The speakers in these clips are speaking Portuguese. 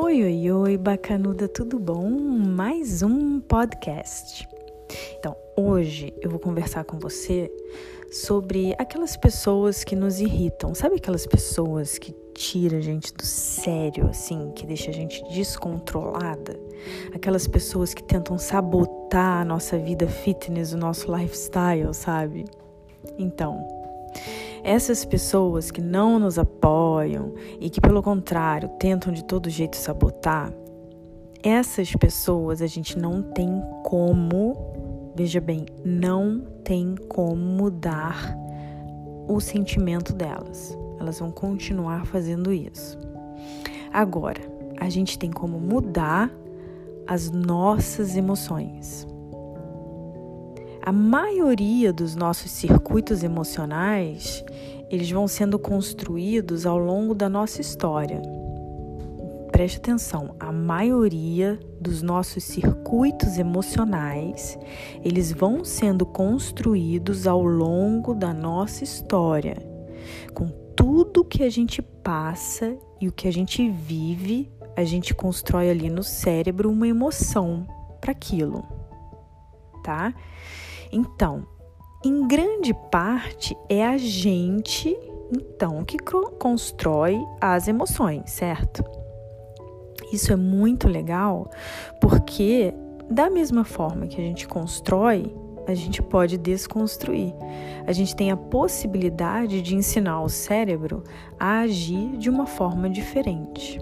Oi, oi, oi, bacanuda, tudo bom? Mais um podcast. Então, hoje eu vou conversar com você sobre aquelas pessoas que nos irritam. Sabe aquelas pessoas que tira a gente do sério, assim, que deixa a gente descontrolada? Aquelas pessoas que tentam sabotar a nossa vida fitness, o nosso lifestyle, sabe? Então, essas pessoas que não nos apoiam e que, pelo contrário, tentam de todo jeito sabotar, essas pessoas a gente não tem como, veja bem, não tem como mudar o sentimento delas. Elas vão continuar fazendo isso. Agora, a gente tem como mudar as nossas emoções. A maioria dos nossos circuitos emocionais, eles vão sendo construídos ao longo da nossa história. Preste atenção, a maioria dos nossos circuitos emocionais, eles vão sendo construídos ao longo da nossa história, com tudo que a gente passa e o que a gente vive, a gente constrói ali no cérebro uma emoção para aquilo, tá? Então, em grande parte é a gente então que constrói as emoções, certo? Isso é muito legal porque da mesma forma que a gente constrói, a gente pode desconstruir. A gente tem a possibilidade de ensinar o cérebro a agir de uma forma diferente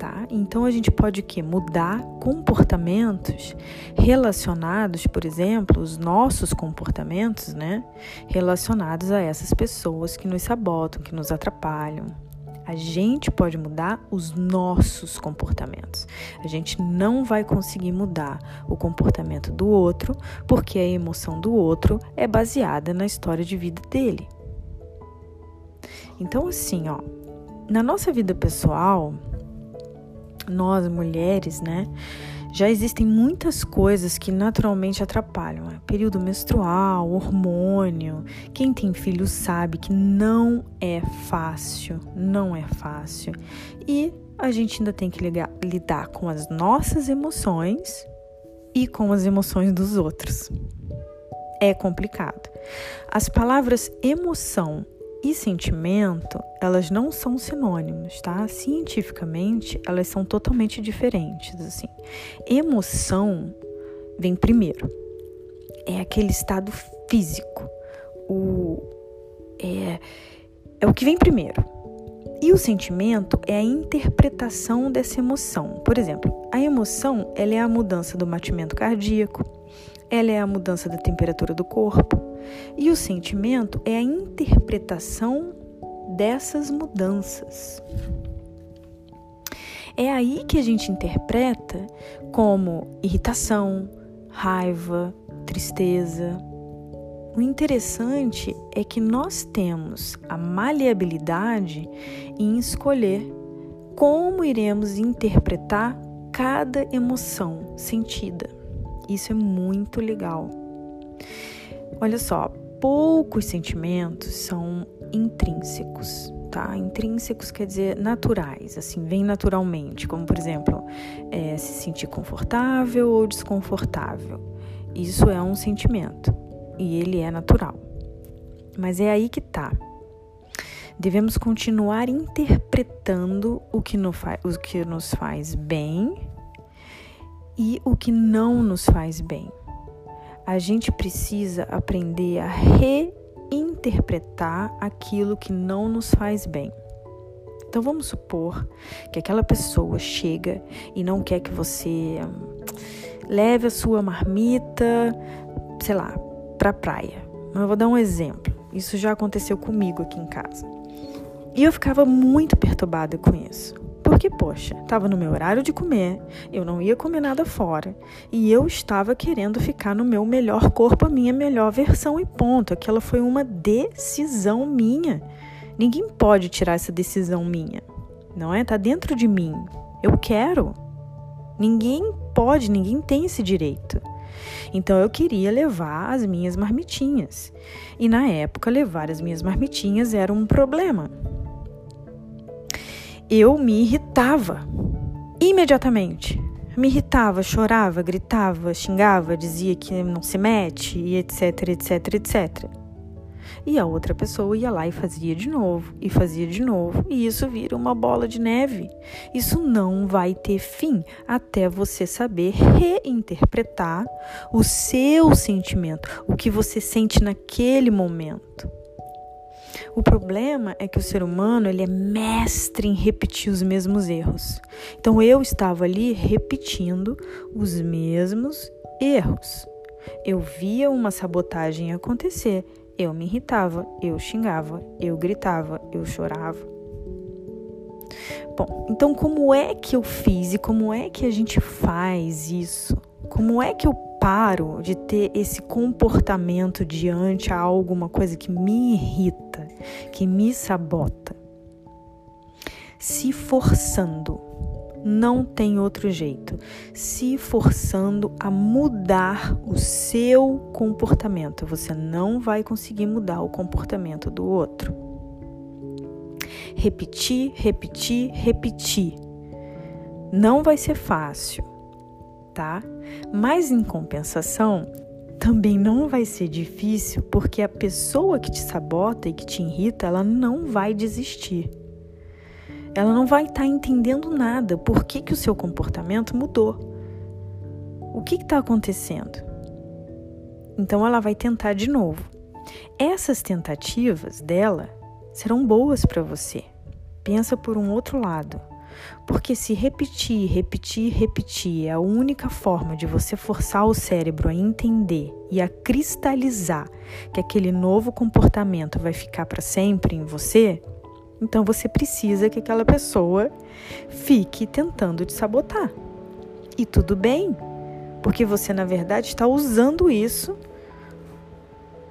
tá? Então a gente pode? Mudar comportamentos relacionados, por exemplo, os nossos comportamentos, né? Relacionados a essas pessoas que nos sabotam, que nos atrapalham. A gente pode mudar os nossos comportamentos. A gente não vai conseguir mudar o comportamento do outro, porque a emoção do outro é baseada na história de vida dele. Então, assim, ó, na nossa vida pessoal, nós mulheres, né? Já existem muitas coisas que naturalmente atrapalham. É período menstrual, hormônio. Quem tem filho sabe que não é fácil, não é fácil. E a gente ainda tem que ligar, lidar com as nossas emoções e com as emoções dos outros. É complicado. As palavras emoção e sentimento, elas não são sinônimos, tá? Cientificamente, elas são totalmente diferentes, assim. Emoção vem primeiro. É aquele estado físico. O é é o que vem primeiro. E o sentimento é a interpretação dessa emoção. Por exemplo, a emoção, ela é a mudança do batimento cardíaco, ela é a mudança da temperatura do corpo. E o sentimento é a interpretação dessas mudanças. É aí que a gente interpreta como irritação, raiva, tristeza. O interessante é que nós temos a maleabilidade em escolher como iremos interpretar cada emoção sentida. Isso é muito legal. Olha só, poucos sentimentos são intrínsecos, tá? Intrínsecos quer dizer naturais, assim, vem naturalmente, como por exemplo, é, se sentir confortável ou desconfortável. Isso é um sentimento e ele é natural. Mas é aí que tá. Devemos continuar interpretando o que, no o que nos faz bem e o que não nos faz bem. A gente precisa aprender a reinterpretar aquilo que não nos faz bem. Então vamos supor que aquela pessoa chega e não quer que você hum, leve a sua marmita, sei lá, para a praia. Eu vou dar um exemplo. Isso já aconteceu comigo aqui em casa. E eu ficava muito perturbada com isso. Porque, poxa, estava no meu horário de comer, eu não ia comer nada fora e eu estava querendo ficar no meu melhor corpo, a minha melhor versão e ponto. Aquela foi uma decisão minha. Ninguém pode tirar essa decisão minha, não é? Tá dentro de mim. Eu quero. Ninguém pode, ninguém tem esse direito. Então eu queria levar as minhas marmitinhas. E na época, levar as minhas marmitinhas era um problema. Eu me irritava imediatamente. Me irritava, chorava, gritava, xingava, dizia que não se mete e etc, etc, etc. E a outra pessoa ia lá e fazia de novo, e fazia de novo, e isso vira uma bola de neve. Isso não vai ter fim até você saber reinterpretar o seu sentimento, o que você sente naquele momento. O problema é que o ser humano ele é mestre em repetir os mesmos erros. Então eu estava ali repetindo os mesmos erros. Eu via uma sabotagem acontecer eu me irritava, eu xingava, eu gritava, eu chorava. Bom, então como é que eu fiz e como é que a gente faz isso? Como é que eu paro de ter esse comportamento diante a alguma coisa que me irrita, que me sabota? Se forçando não tem outro jeito. Se forçando a mudar o seu comportamento, você não vai conseguir mudar o comportamento do outro. Repetir, repetir, repetir. Não vai ser fácil, tá? Mas em compensação, também não vai ser difícil, porque a pessoa que te sabota e que te irrita, ela não vai desistir ela não vai estar tá entendendo nada. Por que, que o seu comportamento mudou? O que está acontecendo? Então ela vai tentar de novo. Essas tentativas dela serão boas para você. Pensa por um outro lado. Porque se repetir, repetir, repetir é a única forma de você forçar o cérebro a entender e a cristalizar que aquele novo comportamento vai ficar para sempre em você, então você precisa que aquela pessoa fique tentando te sabotar. E tudo bem, porque você na verdade está usando isso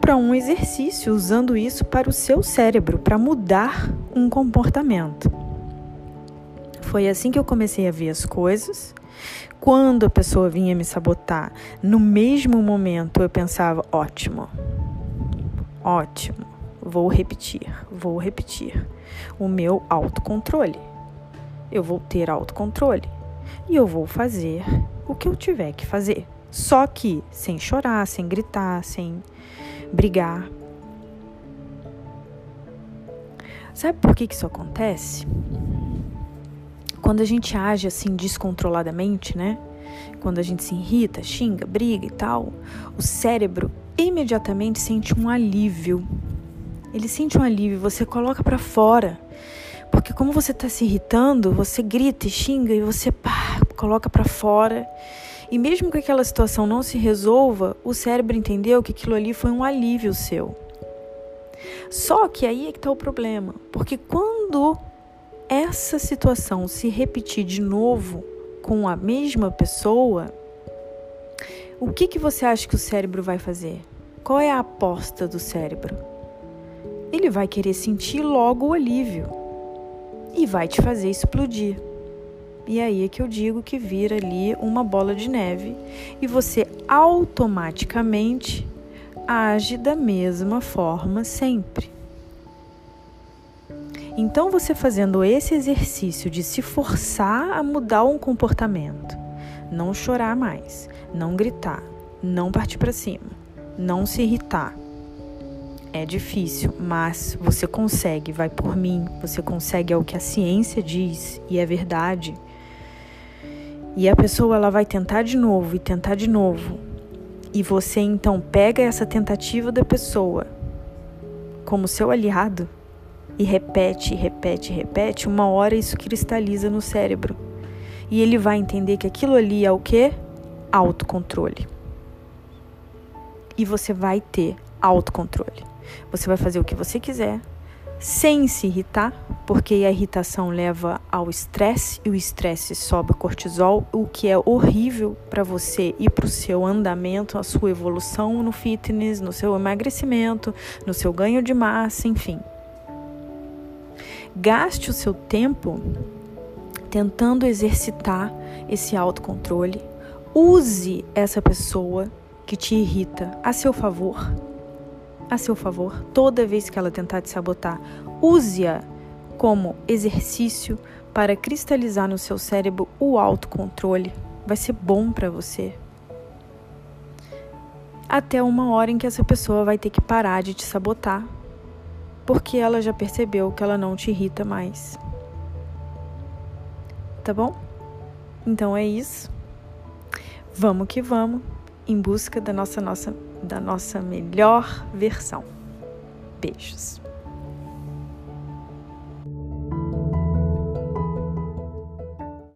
para um exercício, usando isso para o seu cérebro, para mudar um comportamento. Foi assim que eu comecei a ver as coisas. Quando a pessoa vinha me sabotar, no mesmo momento eu pensava: ótimo, ótimo, vou repetir, vou repetir o meu autocontrole. Eu vou ter autocontrole e eu vou fazer o que eu tiver que fazer. Só que sem chorar, sem gritar, sem brigar. Sabe por que, que isso acontece? Quando a gente age assim descontroladamente, né? Quando a gente se irrita, xinga, briga e tal, o cérebro imediatamente sente um alívio ele sente um alívio, você coloca para fora. Porque como você está se irritando, você grita e xinga e você pá, coloca para fora. E mesmo que aquela situação não se resolva, o cérebro entendeu que aquilo ali foi um alívio seu. Só que aí é que está o problema, porque quando essa situação se repetir de novo com a mesma pessoa, o que, que você acha que o cérebro vai fazer? Qual é a aposta do cérebro? ele vai querer sentir logo o alívio e vai te fazer explodir. E aí é que eu digo que vira ali uma bola de neve e você automaticamente age da mesma forma sempre. Então, você fazendo esse exercício de se forçar a mudar um comportamento, não chorar mais, não gritar, não partir para cima, não se irritar, é difícil, mas você consegue, vai por mim, você consegue, é o que a ciência diz e é verdade. E a pessoa ela vai tentar de novo e tentar de novo. E você então pega essa tentativa da pessoa como seu aliado e repete, repete, repete, uma hora isso cristaliza no cérebro. E ele vai entender que aquilo ali é o que? Autocontrole. E você vai ter autocontrole. Você vai fazer o que você quiser, sem se irritar, porque a irritação leva ao estresse e o estresse sobe o cortisol, o que é horrível para você e para o seu andamento, a sua evolução no fitness, no seu emagrecimento, no seu ganho de massa, enfim. Gaste o seu tempo tentando exercitar esse autocontrole. Use essa pessoa que te irrita a seu favor a seu favor toda vez que ela tentar te sabotar. Use-a como exercício para cristalizar no seu cérebro o autocontrole. Vai ser bom para você. Até uma hora em que essa pessoa vai ter que parar de te sabotar, porque ela já percebeu que ela não te irrita mais. Tá bom? Então é isso. Vamos que vamos em busca da nossa, nossa, da nossa melhor versão. Beijos.